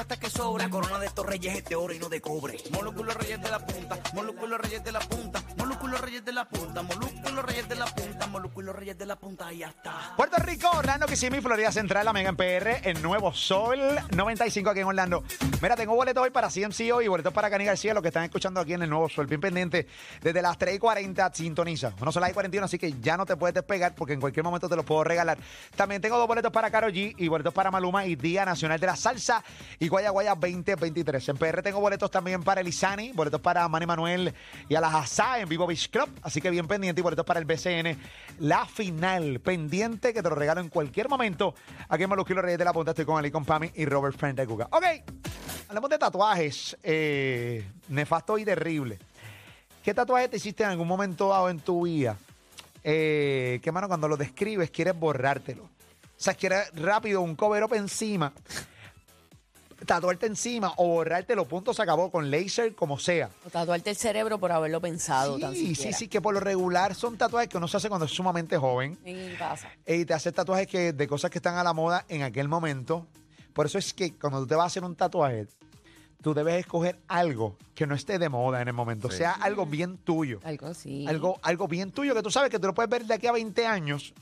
hasta que sobra. La corona de estos reyes es de oro y no de cobre. Molúsculos reyes de la punta, molúsculos reyes de la punta, molúsculos reyes de la punta, molúsculos reyes de la punta, molúsculos reyes de la punta, y ya está. Puerto Rico, Orlando, Kissimmee, Florida Central, la Mega en PR, el Nuevo Sol 95 aquí en Orlando. Mira, tengo boletos hoy para CMCO y boletos para Cani García, los que están escuchando aquí en el Nuevo Sol. Bien pendiente, desde las 3 y 40 sintoniza. No son las y 41, así que ya no te puedes despegar porque en cualquier momento te los puedo regalar. También tengo dos boletos para Caro G y boletos para Maluma y Día Nacional de la Salsa y Guaya Guaya 2023. En PR tengo boletos también para Elizani, boletos para Manny Manuel y a la Hazá en Vivo Beach Club, así que bien pendiente y boletos para el BCN. La final, pendiente que te lo regalo en cualquier momento. Aquí en Molusquilo Reyes de la Punta estoy con Ali, con Pami y Robert Friend de Cuca. Ok, hablamos de tatuajes eh, nefasto y terrible. ¿Qué tatuaje te hiciste en algún momento dado en tu vida? Eh, que, mano, cuando lo describes quieres borrártelo. O sea, quieres rápido un cover up encima, tatuarte encima o borrártelo, punto, se acabó con laser, como sea. O tatuarte el cerebro por haberlo pensado tan Sí, sí, siquiera. sí, que por lo regular son tatuajes que uno se hace cuando es sumamente joven. Y pasa. Y te hace tatuajes que, de cosas que están a la moda en aquel momento. Por eso es que cuando tú te vas a hacer un tatuaje, tú debes escoger algo que no esté de moda en el momento. Sea algo bien tuyo. Algo así. Algo, algo bien tuyo que tú sabes que tú lo puedes ver de aquí a 20 años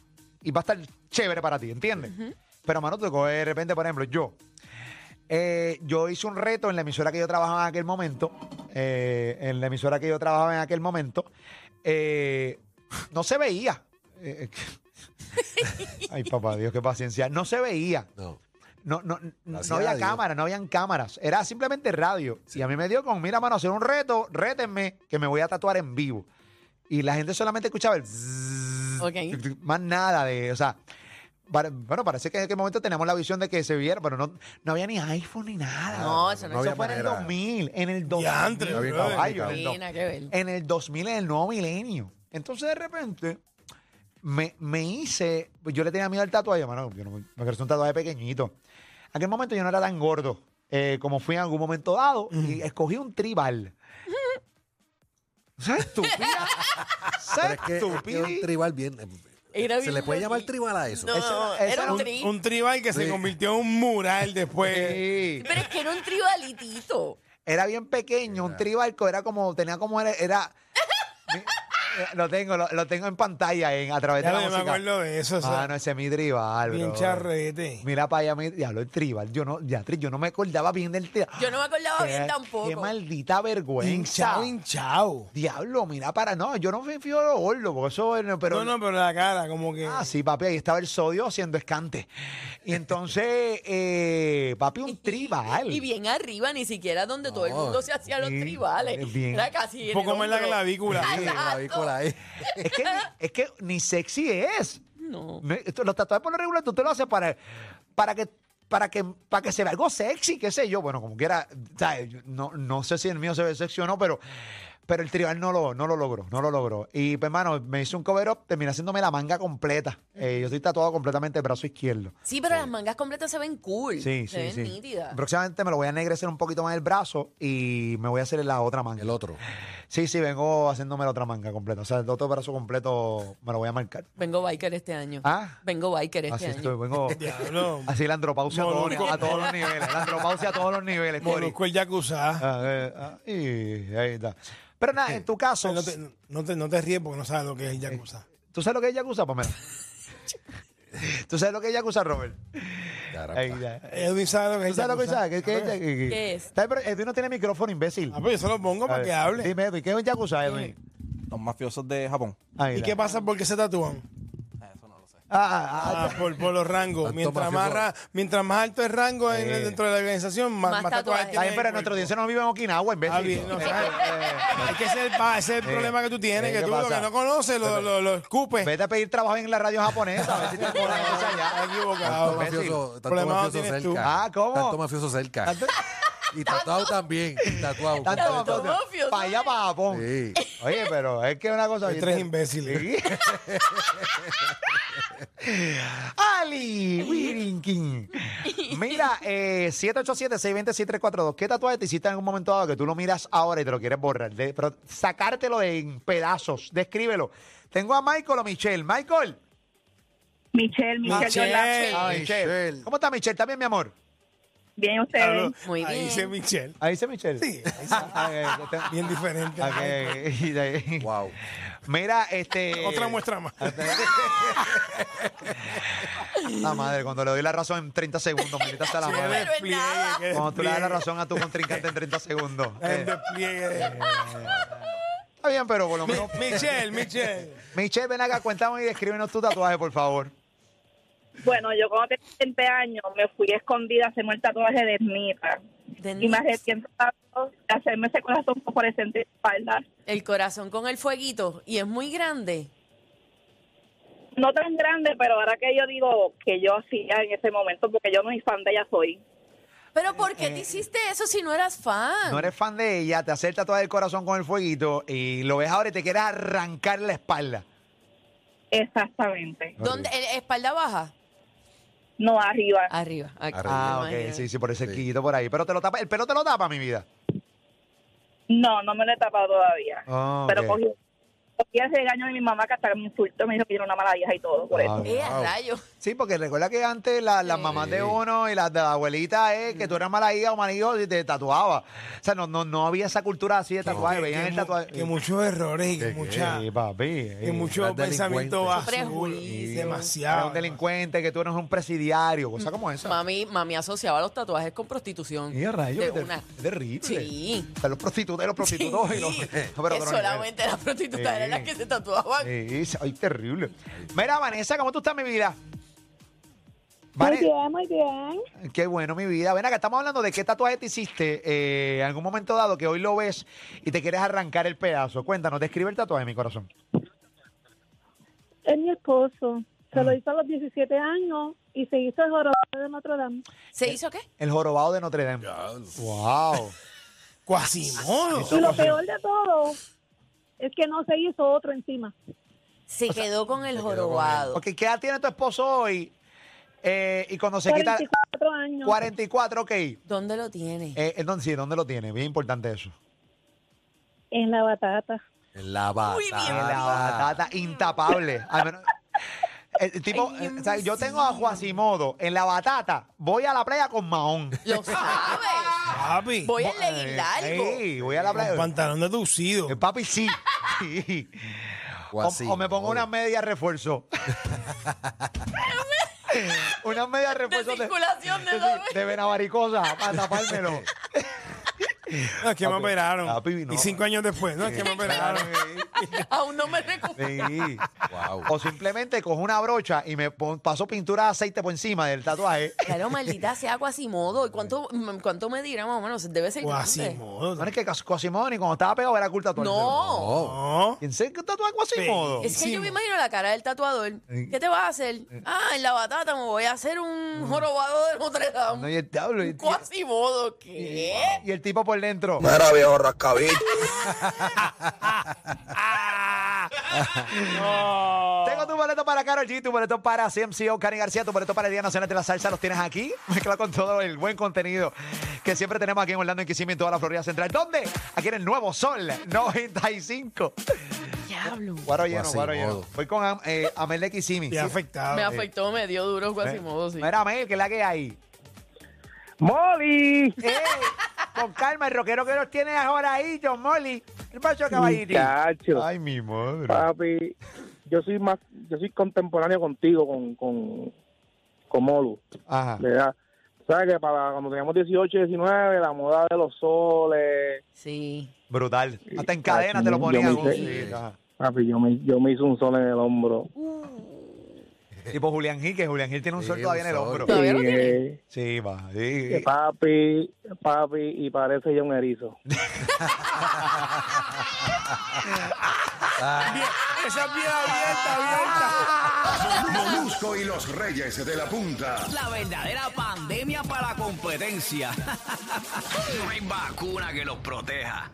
y va a estar chévere para ti, ¿entiendes? Pero, mano, tú coges de repente, por ejemplo, yo. Eh, yo hice un reto en la emisora que yo trabajaba en aquel momento. eh, en la emisora que yo trabajaba en aquel momento. eh, no se veía. Eh, Ay, papá, Dios, qué paciencia. No se veía. No. No, no, no Gracias había a Dios. cámara, no habían cámaras. Era simplemente radio. Y a mí me dio con, mira, mano, hacer un reto, rétenme, que me voy a tatuar en vivo. Y la gente solamente escuchaba el zzzz, Ok. más nada de, o sea, bueno, parece que en aquel momento teníamos la visión de que se viera, pero no, no había ni iPhone ni nada. No, eso no no Eso fue en el manera. 2000, en el 2000. Diantre, Había brother. caballo, en el do- en el 2000, en el nuevo milenio. Entonces, de repente, me, me hice. pues, Yo le tenía miedo al tatuaje, mano. Yo no, me me creció un tatuaje pequeñito. En aquel momento yo no era tan gordo eh, como fui en algún momento dado y escogí un tribal. ¿Sabes estúpida? Pero ¿Sabes es que, es que estúpida? un tribal bien. Era ¿Se bien le puede llamar tribal a eso? No, Eso- eso era era un un- tri. Un tribal que se Sí. convirtió en un mural después. Sí. Pero es que era un tribalitito. Era bien pequeño, un tribal que era como, tenía como, era, era- mi- lo tengo, lo, lo tengo en pantalla en, a través Ya de la no, me música. acuerdo de eso. Ah, no, ese es mi tribal, bien bro. charrete. Mira para allá, mi, diablo, el tribal. Yo no, ya, tri- yo no me acordaba bien del tribal. Yo no me acordaba bien tampoco. Qué maldita vergüenza. Hinchado, hinchado. Diablo, mira para. No, yo no me fío de lo gordo, porque eso. es- Pero, no, no, pero la cara, como que. Ah, sí, papi, ahí estaba el sodio haciendo escante. Y entonces, eh, papi, un tribal. Y bien arriba, ni siquiera donde todo el No, mundo se hacía los tribales. bien. Era casi un poco más en la clavícula. Sí, Es que, ni- es que ni sexy es. No. Los tatuajes por lo regular tú te lo haces para, para que para que para que se vea algo sexy, qué sé yo. Bueno, como quiera, No, no sé si el mío se ve sexy o no, pero, pero el tribal no lo, no lo logró, no lo logró. Y pues, hermano, me hice un cover up, terminé haciéndome la manga completa. Eh, yo estoy tatuado completamente el brazo izquierdo. Sí, pero las mangas completas se ven cool. Sí, se sí, ven sí. nítidas. Próximamente me lo voy a ennegrecer un poquito más el brazo y me voy a hacer la otra manga. El otro. Sí, sí, vengo haciéndome la otra manga completa. O sea, el otro brazo completo me lo voy a marcar. Vengo biker este año. Ah. Vengo biker este Así año. estoy, vengo. Diablo. Así la andropausia a todos, Molusco. a todos los niveles. La andropausia a todos los niveles, Cori. Conozco el Yakuza. Ah, eh, ah, y ahí está. Pero nada, en tu caso, No te, no, te, no te ríes porque no sabes lo que es el Yakuza. ¿tú sabes lo que es Yakuza, Pamela? ¿Tú sabes lo que es Yakuza, Robert? Edwin sabe lo que ¿Tú es sabes lo que Yakuza. es? ¿Qué, qué, qué- qué- ¿Qué es? Edwin no tiene micrófono, imbécil. Ah, pues yo se lo pongo para que hable. Dime, Edwin, ¿qué es un Yakuza, Edwin? Los mafiosos de Japón. ¿Y qué pasa porque se tatúan? Eso no lo sé. Ah, ah, Ah, por, por los rangos. Mientras más, ra- mientras más alto el rango en- Eh. dentro de la organización, más, Más más tatuajes tiene pero cuerpo. audiencia no vive en Okinawa, imbécil. Ah, bien, no, Eh, ¿sabes? Es que ese es el, pa- ese es el Eh, problema que tú tienes, eh, que ¿qué tú lo que no conoces lo, lo, lo escupes. Vete a pedir trabajo en la radio japonesa. A ver si te Estás ya. equivocado. Tanto mafioso, tanto tú. cerca. Ah, ¿cómo? Tanto mafioso cerca. Y tatuado también. y Tatuado. Tanto. Para allá, para Japón. Sí. Oye, pero es que es una cosa Hay tres imbéciles. Ali Wirinkin. Mira, eh, 787-620-6342. ¿Qué tatuaje te hiciste en algún momento dado que tú lo miras ahora y te lo quieres borrar? De- pero sacártelo en pedazos. Descríbelo. Tengo a Michael o Michelle. Michael. Michelle, Michelle, Michelle. Ah, Michelle. ¿Cómo está Michelle? ¿Está bien, mi amor? Bien, ustedes. Hablo- Muy Ahí bien. dice Michelle. Ahí dice Michelle. Sí, ahí dice. Ok, yo te- Bien diferente. ok, y de ahí- Wow. Mira, este. Otra muestra más. La madre, cuando le doy la razón en 30 segundos, maldita sea la Qué madre. Pero es despliegue, nada. qué Cuando tú le das la despliegue. razón a tu contrincante en 30 segundos. El Eh, despliegue de- está bien, pero por lo menos. Michelle, Michelle. Michelle, ven acá, cuéntame y descríbenos tu tatuaje, por favor. Bueno, yo cuando tenía 20 años me fui escondida a hacerme el tatuaje de Nita. De Y me arrepiento tanto de hacerme ese corazón fosforescente en la espalda. El corazón con el fueguito. Y es muy grande. No tan grande, pero ahora que yo digo que yo hacía en ese momento, porque yo no soy fan de ella soy. Pero ¿por qué te hiciste eso si no eras fan? No eres fan de ella, te hace el tatuaje del corazón con el fueguito y lo ves ahora y te quieres arrancar la espalda. Exactamente. ¿Dónde? ¿En- ¿Espalda baja? No arriba. Arriba. Aquí, Ah, me ok, sí, sí, por ese quito por ahí. Pero te lo tapa, el pelo te lo tapa, mi vida. No, no me lo he tapado todavía. Ah, Pero ok. cogí, cogí ese regaño de mi mamá que hasta me insultó, me dijo que yo era una mala vieja y todo. Por eso. ¡Eh, a rayo! Sí, porque recuerda que antes la- las Sí. mamás de uno y las de la abuelita es que tú eras mala hija o mal hijo y te tatuaba. O sea, no, no, no había esa cultura así de tatuaje. Que, Veían que el mu- tatuaje. que muchos errores y que ¿Qué, qué? mucha, Sí, papi. que sí. mucho pensamiento azul. Prejuicio. Era Demasiado. un delincuente, que tú eres un presidiario, cosa como esa. Mami, mami asociaba los tatuajes con prostitución. Y a rayos, De es una. es terrible. Sí. O sea, los prostitutos y los prostitutos y los. Sí, pero que otro solamente las prostitutas Sí. Eran las que se tatuaban. Sí, ay, terrible. Mira, Vanessa, ¿cómo tú estás, mi vida? Muy bien, muy bien. Qué bueno, mi vida. Ven acá, estamos hablando de qué tatuaje te hiciste eh, en algún momento dado que hoy lo ves y te quieres arrancar el pedazo. Cuéntanos, describe el tatuaje, mi corazón. Es mi esposo. Se lo hizo a los 17 años y se hizo el jorobado de Notre Dame. ¿Se hizo qué? El jorobado de Notre Dame. Wow. Quasimodo. Y lo peor de todo es que no se hizo otro encima. Se quedó con el con jorobado. Ok, ¿qué edad tiene tu esposo hoy? Eh, y cuando se quita 44 años. 44, ok. ¿Dónde lo tiene? Eh, ¿en dónde, sí, ¿dónde lo tiene? Bien importante eso. En la batata. En la bata. Muy bien. En la batata intapable. Al menos- el, tipo, Ay, eh, o sea, yo tengo a Juasimodo en la batata. Voy a la playa con Mahón. Lo sabes. Papi. Voy legging largo. Sí, voy a la playa. pantalón deducido. Eh, papi, sí. sí. O, me pongo una media refuerzo. una media refuerzo de, circulación de de, doble. de para tapármelo. No, es que me operaron. papi, no. Y cinco años después, no, es que me operaron. Aún no me recupero. Sí. Wow. O simplemente cojo una brocha y me pon- paso pintura de aceite por encima del tatuaje. Claro, maldita sea Quasimodo. ¿Y cuánto, mm, cuánto me dirá más o menos? Debe ser grande. Quasimodo. No es que Cas- Quasimodo ni cuando estaba pegado era culto tatuaje. No. No. ¿Quién se a Quasimodo? Es que yo me imagino la cara del tatuador. ¿Qué te vas a hacer? Ah, en la batata me voy a hacer un jorobado de Notre No, Dame. y el diablo. y- Quasimodo, ¿qué? Y el tipo por dentro. Mira, viejo rascabicho. Tengo tu boleto para Karol G, tu boleto para CMCO, Cani García, tu boleto para el Día Nacional de la Salsa. Los tienes aquí, mezclado con todo el buen contenido que siempre tenemos aquí en Orlando, en Kissimmee, en toda la Florida Central. ¿Dónde? Aquí en el Nuevo Sol 95. Diablo. Guaro lleno, guaro lleno. Guasimodo. Voy con eh, Amel de Kissimmee. Sí. afectado. Me eh. afectó, me dio duro Quasimodo, sí. Mira, Amel, ¿qué es la que hay? ¡Molly! ¡Eh! Con calma, el rockero que nos tiene ahora ahí, John Molly. ¿Qué pasó, caballito? Ay, mi madre. papi, yo soy más, yo soy contemporáneo contigo, con, con, con Molu, Ajá. ¿verdad? ¿Sabes que para cuando teníamos 18, 19, la moda de los soles, Sí. Brutal. Hasta en cadena te lo Yo ponían. me hice- Sí, papi, yo me, yo me hice un sol en el hombro. Tipo Julián Gil, que Julián Gil tiene un Sí, sol todavía en el hombro. ¿Todavía lo Y, tiene? Sí, va. sí. que papi, papi, y parece ya un erizo. Esa es bien abierta, abierta. Molusco y los Reyes de la Punta. La verdadera pandemia para la competencia. no hay vacuna que los proteja.